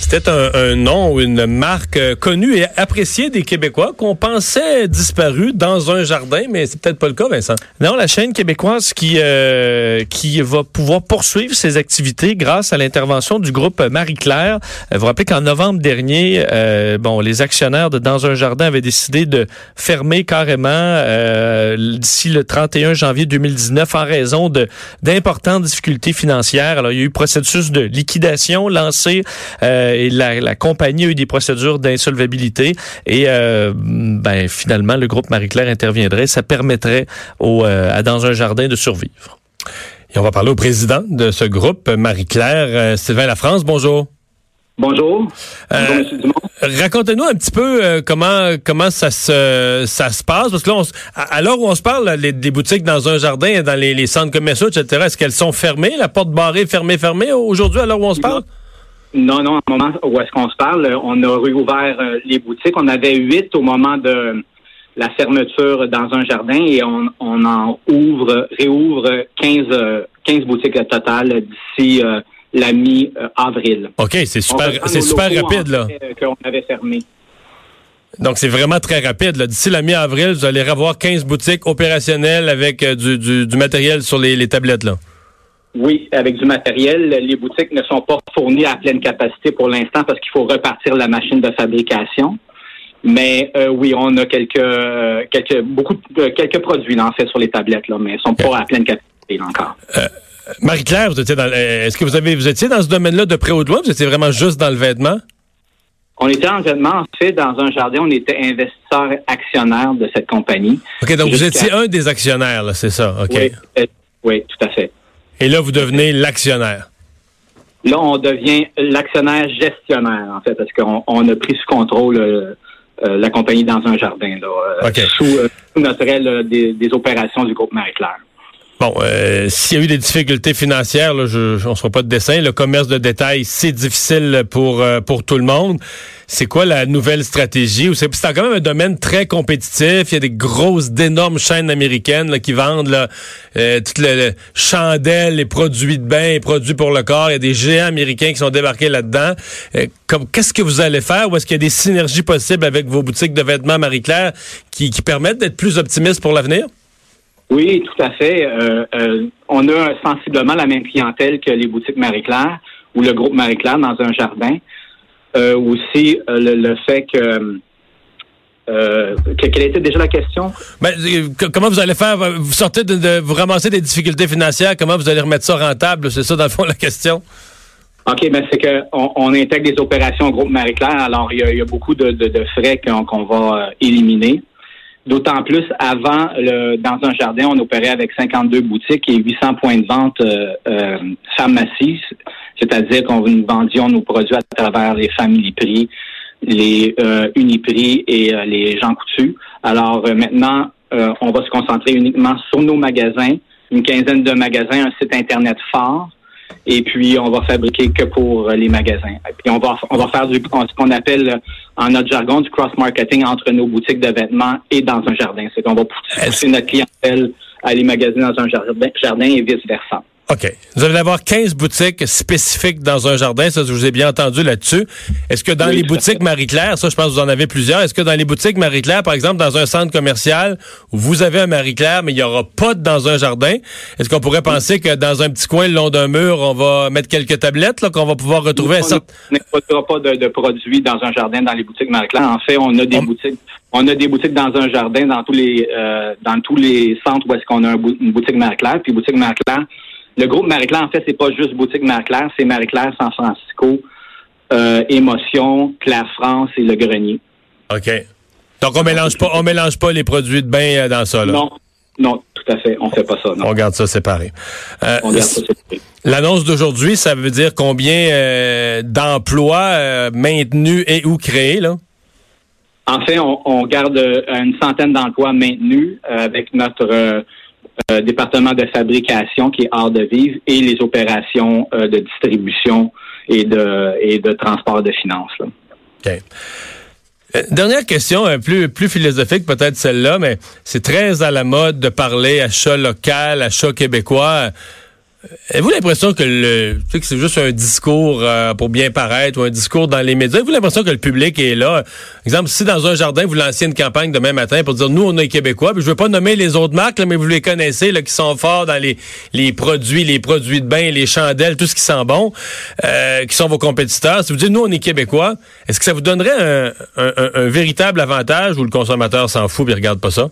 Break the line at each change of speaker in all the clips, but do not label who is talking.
C'était un, nom ou une marque euh, connue et appréciée des Québécois qu'on pensait disparu dans un jardin, mais c'est peut-être pas le cas, Vincent.
Non, la chaîne québécoise qui euh, qui va pouvoir poursuivre ses activités grâce à l'intervention du groupe Marie-Claire. Euh, vous rappelez qu'en novembre dernier, bon, les actionnaires de Dans un jardin avaient décidé de fermer carrément d'ici le 31 janvier 2019 en raison de d'importantes difficultés financières. Alors, il y a eu processus de liquidation lancé et la, compagnie a eu des procédures d'insolvabilité et euh, ben, finalement, le groupe Marie-Claire interviendrait. Ça permettrait au, euh, à Dans un jardin de survivre.
Et on va parler au président de ce groupe, Marie-Claire, euh, Sylvain Lafrance. Bonjour.
Bonjour. Bonjour, M. Dumont.
Racontez-nous un petit peu comment comment ça se ça se passe parce que là, à, l'heure où on se parle, les, des boutiques dans un jardin, dans les, les centres commerciaux, etc. Est-ce qu'elles sont fermées, la porte barrée, fermée, fermée aujourd'hui à l'heure où on se parle?
Non, non, au moment où est-ce qu'on se parle, on a réouvert euh, les boutiques. On avait huit au moment de la fermeture dans un jardin et on, en ouvre, réouvre 15, 15 boutiques au total d'ici euh, la mi-avril.
OK, c'est super, c'est super rapide, là.
Qu'on avait fermé.
Donc, c'est vraiment très rapide. D'ici la mi-avril, vous allez revoir 15 boutiques opérationnelles avec euh, du, du, matériel sur les, les tablettes, là.
Oui, avec du matériel. Les boutiques ne sont pas fournies à pleine capacité pour l'instant parce qu'il faut repartir la machine de fabrication. Mais euh, oui, on a quelques quelques beaucoup de, quelques produits en fait sur les tablettes là, mais ils sont pas à pleine capacité encore.
Euh, Marie-Claire, vous étiez dans est-ce que vous avez vous étiez dans ce domaine-là de près ou de loin, vous étiez vraiment juste dans le vêtement?
On était en vêtement, en fait, dans un jardin, on était investisseur actionnaire de cette compagnie.
OK, donc vous étiez un des actionnaires, c'est ça, OK.
Oui, euh, oui, tout à fait.
Et là, vous devenez l'actionnaire.
Là, on devient l'actionnaire gestionnaire, en fait, parce qu'on on a pris sous contrôle euh, euh, la compagnie dans un jardin, là, euh, sous, notre aile des, des, opérations du groupe Marie-Claire.
Bon, s'il y a eu des difficultés financières, là, je, on ne sera pas de dessin. Le commerce de détail, c'est difficile pour pour tout le monde c'est quoi la nouvelle stratégie? C'est quand même un domaine très compétitif. Il y a des grosses, d'énormes chaînes américaines qui vendent là, euh, toutes les, chandelles, les produits de bain, les produits pour le corps. Il y a des géants américains qui sont débarqués là-dedans. Euh, qu'est-ce que vous allez faire? Ou est-ce qu'il y a des synergies possibles avec vos boutiques de vêtements Marie-Claire qui, permettent d'être plus optimistes pour l'avenir?
Oui, tout à fait. Euh, on a sensiblement la même clientèle que les boutiques Marie-Claire ou le groupe Marie-Claire dans un jardin. Euh, aussi euh, le, fait que euh, quelle était déjà la question?
Ben, comment vous allez faire? Vous sortez de, vous ramasser des difficultés financières, comment vous allez remettre ça rentable? C'est ça, dans le fond, la question?
OK, ben c'est qu'on on intègre des opérations au groupe Marie-Claire, alors il y a, beaucoup de, frais qu'on va éliminer. D'autant plus, avant, dans un jardin, on opérait avec 52 boutiques et 800 points de vente euh, euh, c'est-à-dire qu'on vendions nos produits à travers les familles prix, les euh, Uniprix et euh, les Jean Coutu. Alors euh, maintenant, on va se concentrer uniquement sur nos magasins, une quinzaine de magasins, un site internet fort, et puis on va fabriquer que pour les magasins. Et puis on va on va faire du ce qu'on appelle en notre jargon du cross marketing entre nos boutiques de vêtements et dans un jardin. C'est qu'on va pousser notre clientèle à aller magasiner dans un jardin, jardin et vice versa.
OK. Vous allez avoir 15 boutiques spécifiques dans un jardin. Ça, je vous ai bien entendu là-dessus. Est-ce que dans les boutiques Marie-Claire, ça, je pense que vous en avez plusieurs. Est-ce que dans les boutiques Marie-Claire, par exemple, dans un centre commercial où vous avez un Marie-Claire, mais il n'y aura pas de dans un jardin, est-ce qu'on pourrait penser que dans un petit coin le long d'un mur, on va mettre quelques tablettes, là, qu'on va pouvoir retrouver
on n'exploitera pas de, de, produits dans un jardin dans les boutiques Marie-Claire. En fait, on a des boutiques. On a des boutiques dans un jardin dans tous les euh, dans tous les centres où est-ce qu'on a une boutique Marie-Claire. Puis boutique Marie-Claire, le groupe Marie-Claire, en fait, c'est pas juste boutique Marie-Claire, c'est Marie-Claire San Francisco, euh, Émotion, Claire France et Le Grenier.
OK. Donc on mélange pas, on mélange pas les produits de bain euh, dans ça, là?
Non, non, tout à fait. On fait pas ça. Non.
On garde ça séparé.
Euh, on garde ça séparé.
L'annonce d'aujourd'hui, ça veut dire combien euh, d'emplois maintenus et ou créés, là?
En fait, on, on garde une centaine d'emplois maintenus avec notre euh, département de fabrication qui est hors de vivre et les opérations euh, de distribution et de, et de transport de finances.
OK. Euh, dernière question, un plus, plus philosophique peut-être celle-là, mais c'est très à la mode de parler achat local, achat québécois. Avez-vous l'impression que le, que c'est juste un discours euh, pour bien paraître ou un discours dans les médias? Avez-vous l'impression que le public est là? Exemple, si dans un jardin, vous lancez une campagne demain matin pour dire, nous, on est Québécois, puis je veux pas nommer les autres marques, mais vous les connaissez, là, qui sont forts dans les, les produits, les produits de bain, les chandelles, tout ce qui sent bon, euh, qui sont vos compétiteurs. Si vous dites, nous, on est Québécois, est-ce que ça vous donnerait un, un véritable avantage ou le consommateur s'en fout et regarde pas ça?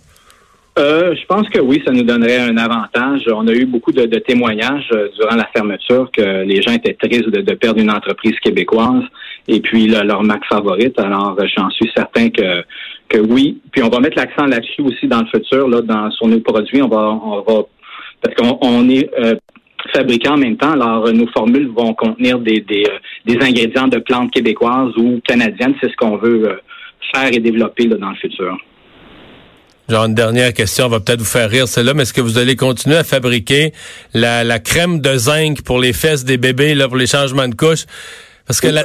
Euh, je pense que oui, ça nous donnerait un avantage. On a eu beaucoup de, témoignages euh, durant la fermeture que les gens étaient tristes de, perdre une entreprise québécoise et puis leur marque favorite. Alors, euh, j'en suis certain que que oui. Puis on va mettre l'accent là-dessus aussi dans le futur, là, dans sur nos produits. On va, on va parce qu'on est fabricant en même temps. Alors, nos formules vont contenir des, des, des ingrédients de plantes québécoises ou canadiennes. C'est ce qu'on veut faire et développer là, dans le futur.
Genre une dernière question, va peut-être vous faire rire celle-là, mais est-ce que vous allez continuer à fabriquer la, crème de zinc pour les fesses des bébés, là, pour les changements de couches? Parce que la,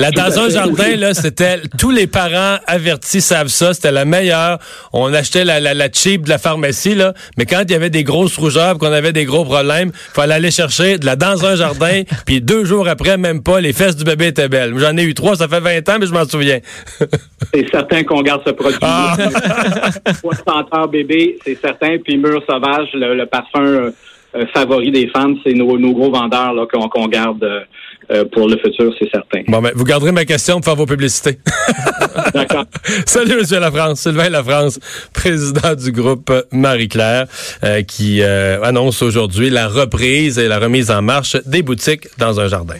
Là, dans un jardin, là, c'était tous les parents avertis savent ça, c'était la meilleure. On achetait la, la, la, cheap de la pharmacie, là, mais quand il y avait des grosses rougeurs, qu'on avait des gros problèmes, fallait aller chercher de la dans un jardin, puis deux jours après, même pas, les fesses du bébé étaient belles. J'en ai eu trois, ça fait 20 ans, mais je m'en souviens.
c'est certain qu'on garde ce produit. Ah. heures bébé, c'est certain, puis mur sauvage, le, parfum euh, euh, favori des femmes, c'est nos, nos, gros vendeurs là qu'on garde. Euh, euh, pour le futur, c'est certain.
Bon, ben, vous garderez ma question pour faire vos publicités.
D'accord.
Salut, Monsieur Lafrance. Sylvain Lafrance, président du groupe Marie-Claire, euh, qui euh, annonce aujourd'hui la reprise et la remise en marche des boutiques dans un jardin.